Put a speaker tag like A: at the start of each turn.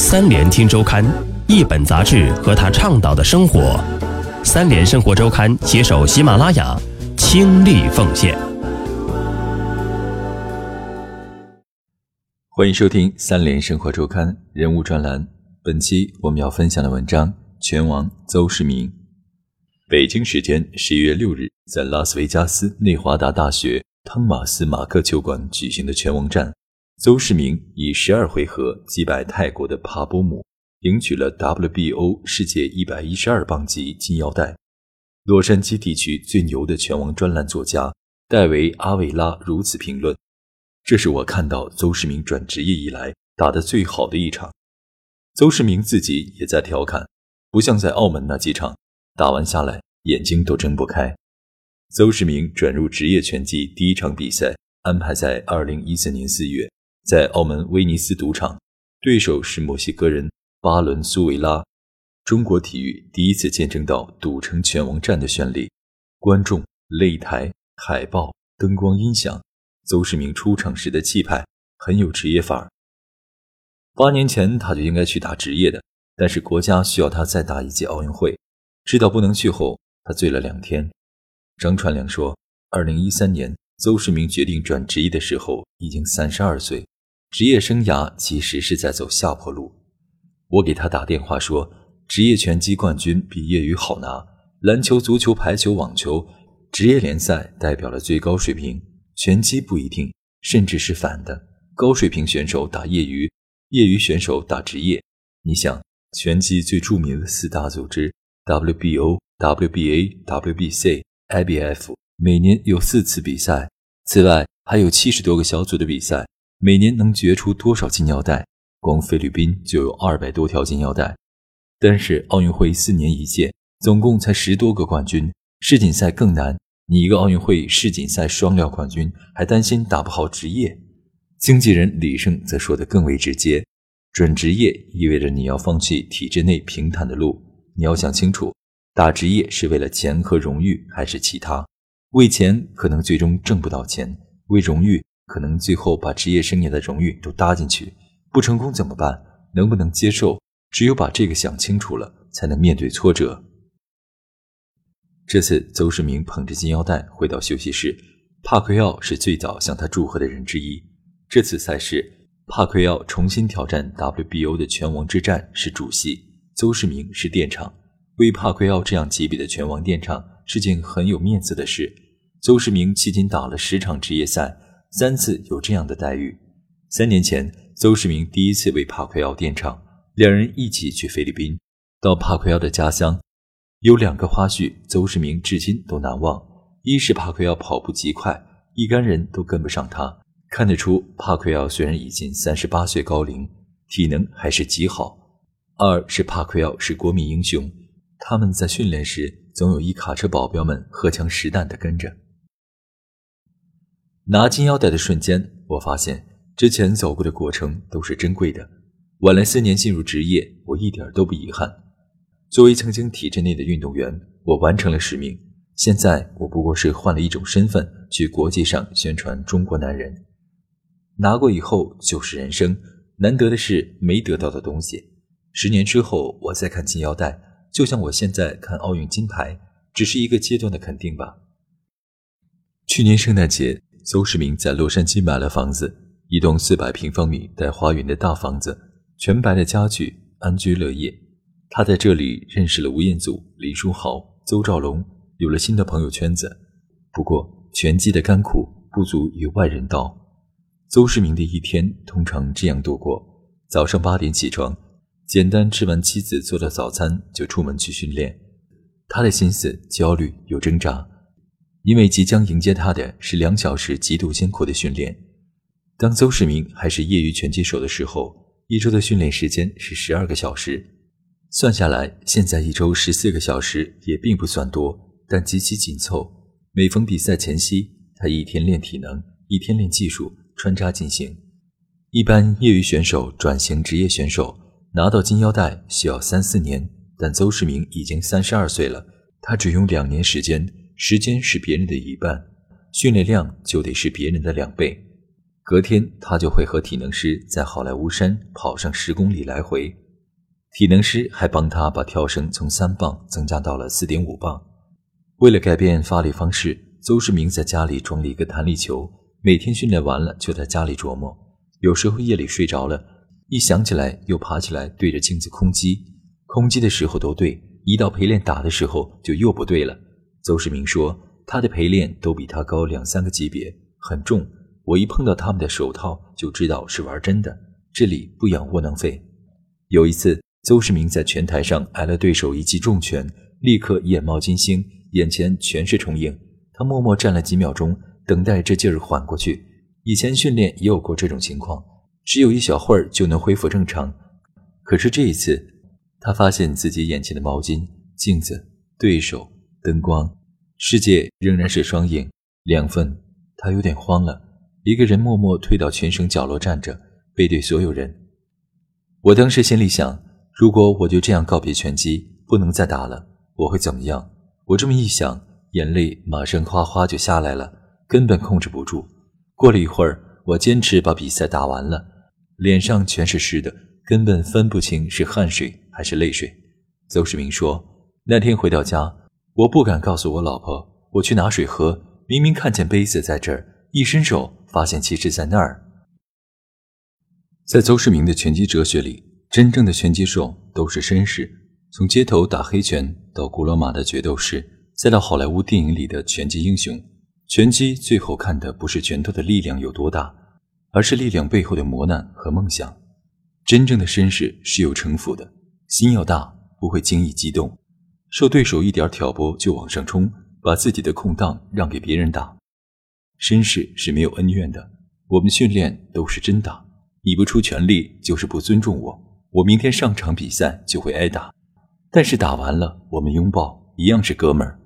A: 三联听周刊，一本杂志和他倡导的生活。三联生活周刊携手喜马拉雅，倾力奉献。
B: 欢迎收听三联生活周刊人物专栏。本期我们要分享的文章：拳王邹市明。北京时间十一月六日，在拉斯维加斯内华达大学汤马斯马克球馆举行的拳王战。邹市明以十二回合击败泰国的帕波姆，赢取了 WBO 世界一百一十二磅级金腰带。洛杉矶地区最牛的拳王专栏作家戴维·阿维拉如此评论：“这是我看到邹市明转职业以来打得最好的一场。”邹市明自己也在调侃：“不像在澳门那几场，打完下来眼睛都睁不开。”邹市明转入职业拳击第一场比赛安排在二零一四年四月。在澳门威尼斯赌场，对手是墨西哥人巴伦苏维拉。中国体育第一次见证到赌城拳王战的绚丽，观众、擂台、海报、灯光、音响，邹市明出场时的气派很有职业范儿。八年前他就应该去打职业的，但是国家需要他再打一届奥运会，知道不能去后，他醉了两天。张传良说，二零一三年邹市明决定转职业的时候，已经三十二岁。职业生涯其实是在走下坡路。我给他打电话说，职业拳击冠军比业余好拿，篮球、足球、排球、网球，职业联赛代表了最高水平，拳击不一定，甚至是反的。高水平选手打业余，业余选手打职业。你想，拳击最著名的四大组织 WBO、WBA、WBC、IBF，每年有四次比赛，此外还有七十多个小组的比赛。每年能决出多少金腰带？光菲律宾就有二百多条金腰带。但是奥运会四年一届，总共才十多个冠军。世锦赛更难，你一个奥运会世锦赛双料冠军，还担心打不好职业？经纪人李胜则说得更为直接：准职业意味着你要放弃体制内平坦的路，你要想清楚，打职业是为了钱和荣誉，还是其他？为钱可能最终挣不到钱，为荣誉。可能最后把职业生涯的荣誉都搭进去，不成功怎么办？能不能接受？只有把这个想清楚了，才能面对挫折。这次邹市明捧着金腰带回到休息室，帕奎奥是最早向他祝贺的人之一。这次赛事，帕奎奥重新挑战 WBO 的拳王之战是主戏，邹市明是垫场。为帕奎奥这样级别的拳王垫场是件很有面子的事。邹市明迄今打了十场职业赛。三次有这样的待遇。三年前，邹市明第一次为帕奎奥垫场，两人一起去菲律宾。到帕奎奥的家乡，有两个花絮，邹市明至今都难忘。一是帕奎奥跑步极快，一干人都跟不上他，看得出帕奎奥虽然已经三十八岁高龄，体能还是极好。二是帕奎奥是国民英雄，他们在训练时总有一卡车保镖们荷枪实弹地跟着。拿金腰带的瞬间，我发现之前走过的过程都是珍贵的。晚来四年进入职业，我一点都不遗憾。作为曾经体制内的运动员，我完成了使命。现在我不过是换了一种身份，去国际上宣传中国男人。拿过以后就是人生，难得的是没得到的东西。十年之后，我再看金腰带，就像我现在看奥运金牌，只是一个阶段的肯定吧。去年圣诞节。邹市明在洛杉矶买了房子，一栋四百平方米带花园的大房子，全白的家具，安居乐业。他在这里认识了吴彦祖、李书豪、邹兆龙，有了新的朋友圈子。不过，拳击的甘苦不足与外人道。邹市明的一天通常这样度过：早上八点起床，简单吃完妻子做的早餐，就出门去训练。他的心思焦虑又挣扎。因为即将迎接他的是两小时极度艰苦的训练。当邹市明还是业余拳击手的时候，一周的训练时间是十二个小时，算下来，现在一周十四个小时也并不算多，但极其紧凑。每逢比赛前夕，他一天练体能，一天练技术，穿插进行。一般业余选手转型职业选手，拿到金腰带需要三四年，但邹市明已经三十二岁了，他只用两年时间。时间是别人的一半，训练量就得是别人的两倍。隔天他就会和体能师在好莱坞山跑上十公里来回，体能师还帮他把跳绳从三磅增加到了四点五磅。为了改变发力方式，邹市明在家里装了一个弹力球，每天训练完了就在家里琢磨。有时候夜里睡着了，一想起来又爬起来对着镜子空击，空击的时候都对，一到陪练打的时候就又不对了。邹市明说，他的陪练都比他高两三个级别，很重。我一碰到他们的手套，就知道是玩真的。这里不养窝囊废。有一次，邹市明在拳台上挨了对手一记重拳，立刻眼冒金星，眼前全是重影。他默默站了几秒钟，等待这劲儿缓过去。以前训练也有过这种情况，只有一小会儿就能恢复正常。可是这一次，他发现自己眼前的毛巾、镜子、对手、灯光，世界仍然是双影两份。他有点慌了。一个人默默退到全省角落站着，背对所有人。我当时心里想：如果我就这样告别拳击，不能再打了，我会怎么样？我这么一想，眼泪马上哗哗就下来了，根本控制不住。过了一会儿，我坚持把比赛打完了，脸上全是湿的，根本分不清是汗水还是泪水。邹市明说：“那天回到家，我不敢告诉我老婆，我去拿水喝，明明看见杯子在这儿，一伸手。”发现其实在那儿。在邹市明的拳击哲学里，真正的拳击手都是绅士，从街头打黑拳到古罗马的决斗士，再到好莱坞电影里的拳击英雄。拳击最后看的不是拳头的力量有多大，而是力量背后的磨难和梦想。真正的绅士是有城府的，心要大，不会轻易激动，受对手一点挑拨就往上冲，把自己的空档让给别人打。绅士是没有恩怨的，我们训练都是真打，你不出全力就是不尊重我。我明天上场比赛就会挨打，但是打完了我们拥抱，一样是哥们儿。